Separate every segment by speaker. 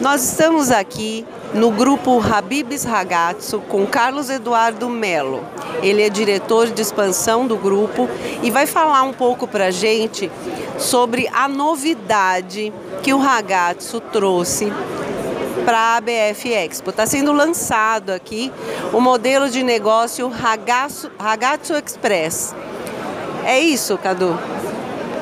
Speaker 1: Nós estamos aqui no grupo Habibs Ragazzo com Carlos Eduardo Melo. Ele é diretor de expansão do grupo e vai falar um pouco para gente sobre a novidade que o Ragazzo trouxe para a ABF Expo. Está sendo lançado aqui o modelo de negócio Ragazzo, Ragazzo Express. É isso, Cadu?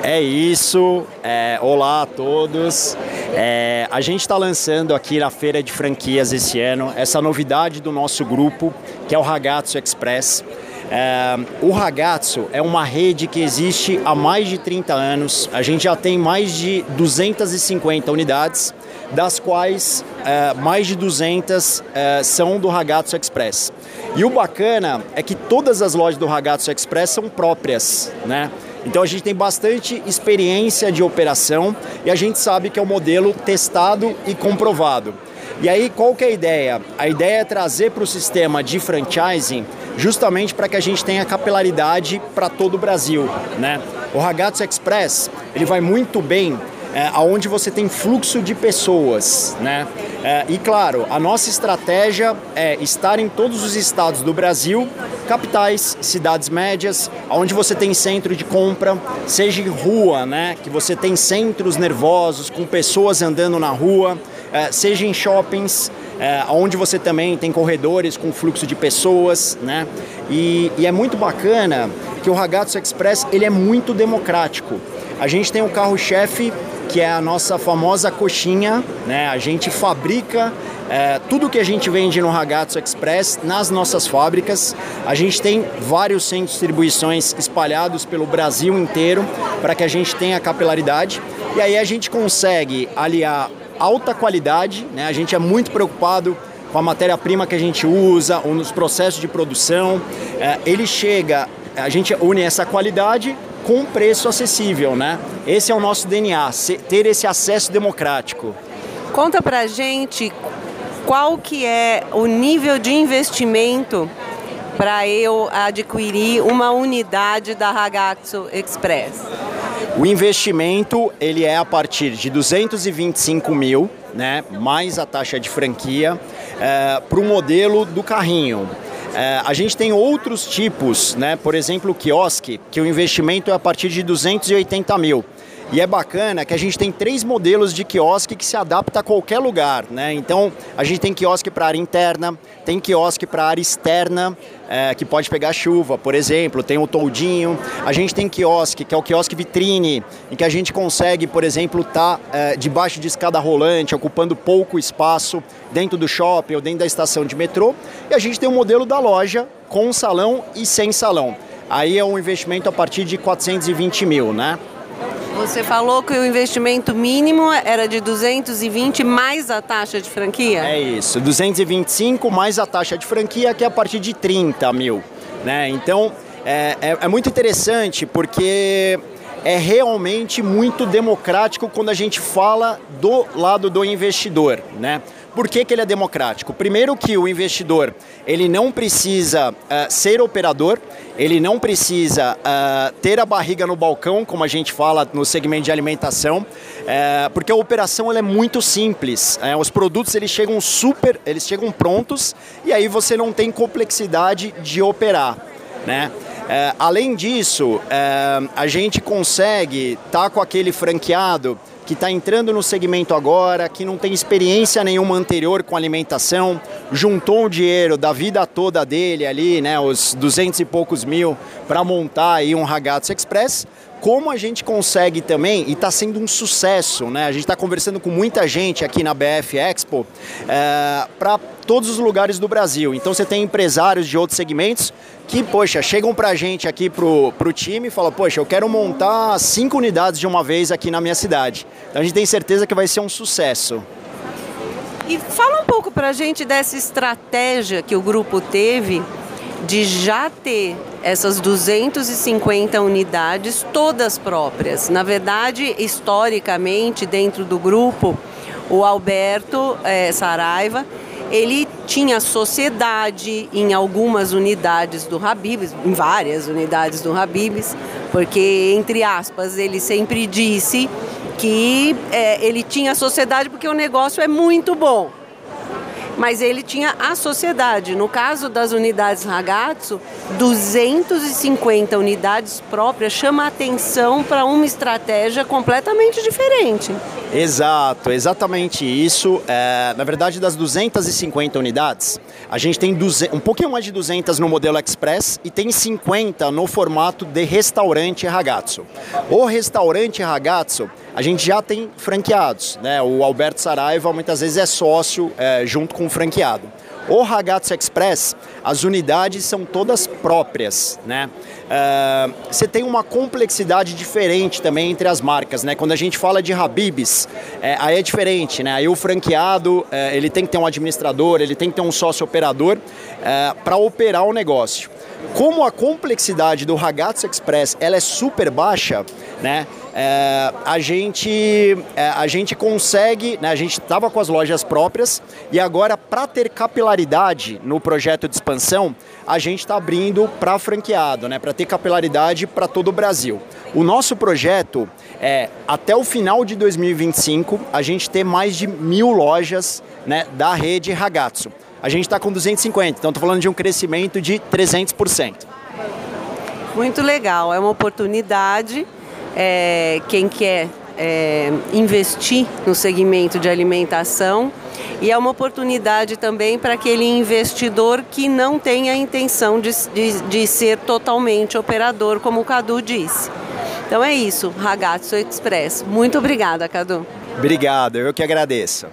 Speaker 2: É isso. É, olá a todos. É, a gente está lançando aqui na Feira de Franquias esse ano essa novidade do nosso grupo, que é o Ragazzo Express. É, o Ragazzo é uma rede que existe há mais de 30 anos. A gente já tem mais de 250 unidades, das quais é, mais de 200 é, são do Ragazzo Express. E o bacana é que todas as lojas do Ragazzo Express são próprias, né? Então a gente tem bastante experiência de operação e a gente sabe que é um modelo testado e comprovado. E aí qual que é a ideia? A ideia é trazer para o sistema de franchising justamente para que a gente tenha capilaridade para todo o Brasil, né? O Ragazzo Express ele vai muito bem é, aonde você tem fluxo de pessoas, né? É, e claro, a nossa estratégia é estar em todos os estados do Brasil, capitais, cidades médias, onde você tem centro de compra, seja em rua, né? Que você tem centros nervosos com pessoas andando na rua, é, seja em shoppings, é, onde você também tem corredores com fluxo de pessoas, né? E, e é muito bacana que o Ragazzo Express ele é muito democrático. A gente tem um carro-chefe que é a nossa famosa coxinha. Né? A gente fabrica é, tudo que a gente vende no Ragazzo Express nas nossas fábricas. A gente tem vários centros de distribuições espalhados pelo Brasil inteiro para que a gente tenha capilaridade. E aí a gente consegue aliar alta qualidade, né? a gente é muito preocupado com a matéria-prima que a gente usa, ou nos processos de produção. É, ele chega, a gente une essa qualidade com preço acessível, né? Esse é o nosso DNA, ter esse acesso democrático.
Speaker 1: Conta pra gente qual que é o nível de investimento para eu adquirir uma unidade da Ragazzo Express?
Speaker 2: O investimento ele é a partir de 225 mil, né, mais a taxa de franquia, é, para o modelo do carrinho. É, a gente tem outros tipos, né? por exemplo, o quiosque, que o investimento é a partir de 280 mil. E é bacana que a gente tem três modelos de quiosque que se adapta a qualquer lugar, né? Então a gente tem quiosque para área interna, tem quiosque para área externa, é, que pode pegar chuva, por exemplo, tem o toldinho. A gente tem quiosque, que é o quiosque vitrine, em que a gente consegue, por exemplo, estar tá, é, debaixo de escada rolante, ocupando pouco espaço dentro do shopping ou dentro da estação de metrô. E a gente tem o modelo da loja com salão e sem salão. Aí é um investimento a partir de 420 mil, né?
Speaker 1: Você falou que o investimento mínimo era de 220 mais a taxa de franquia?
Speaker 2: É isso, 225 mais a taxa de franquia, que é a partir de 30 mil. Né? Então, é, é, é muito interessante porque é realmente muito democrático quando a gente fala do lado do investidor, né? Por que, que ele é democrático? Primeiro que o investidor ele não precisa uh, ser operador, ele não precisa uh, ter a barriga no balcão, como a gente fala no segmento de alimentação, uh, porque a operação é muito simples. Uh, os produtos eles chegam super, eles chegam prontos e aí você não tem complexidade de operar, né? além disso, a gente consegue estar tá com aquele franqueado que está entrando no segmento agora, que não tem experiência nenhuma anterior com alimentação, juntou o dinheiro da vida toda dele ali, né, os 200 e poucos mil, para montar aí um Ragazzo Express, como a gente consegue também, e está sendo um sucesso, né? A gente está conversando com muita gente aqui na BF Expo é, para todos os lugares do Brasil. Então você tem empresários de outros segmentos que, poxa, chegam para a gente aqui pro, pro time e falam, poxa, eu quero montar cinco unidades de uma vez aqui na minha cidade. Então a gente tem certeza que vai ser um sucesso.
Speaker 1: E fala um pouco para a gente dessa estratégia que o grupo teve de já ter essas 250 unidades todas próprias. Na verdade, historicamente, dentro do grupo, o Alberto é, Saraiva, ele tinha sociedade em algumas unidades do Habibs, em várias unidades do Habibs, porque, entre aspas, ele sempre disse que é, ele tinha sociedade porque o negócio é muito bom mas ele tinha a sociedade. No caso das unidades Ragazzo, 250 unidades próprias chama atenção para uma estratégia completamente diferente.
Speaker 2: Exato, exatamente isso. É, na verdade, das 250 unidades, a gente tem 200, um pouquinho mais de 200 no modelo Express e tem 50 no formato de restaurante Ragazzo. O restaurante Ragazzo a gente já tem franqueados, né? O Alberto Saraiva muitas vezes é sócio é, junto com o franqueado. O Ragazzo Express, as unidades são todas próprias, né? Uh, você tem uma complexidade diferente também entre as marcas, né? Quando a gente fala de Habibs, é, aí é diferente, né? Aí o franqueado, é, ele tem que ter um administrador, ele tem que ter um sócio operador é, para operar o negócio. Como a complexidade do Ragazzo Express ela é super baixa, né? É, a, gente, é, a gente consegue, né, a gente estava com as lojas próprias e agora, para ter capilaridade no projeto de expansão, a gente está abrindo para franqueado, né, para ter capilaridade para todo o Brasil. O nosso projeto é, até o final de 2025, a gente ter mais de mil lojas né, da rede Ragazzo. A gente está com 250, então estou falando de um crescimento de 300%.
Speaker 1: Muito legal, é uma oportunidade é, quem quer é, investir no segmento de alimentação e é uma oportunidade também para aquele investidor que não tem a intenção de, de, de ser totalmente operador, como o Cadu disse. Então é isso, Ragazzo Express. Muito obrigada, Cadu.
Speaker 2: Obrigado, eu que agradeço.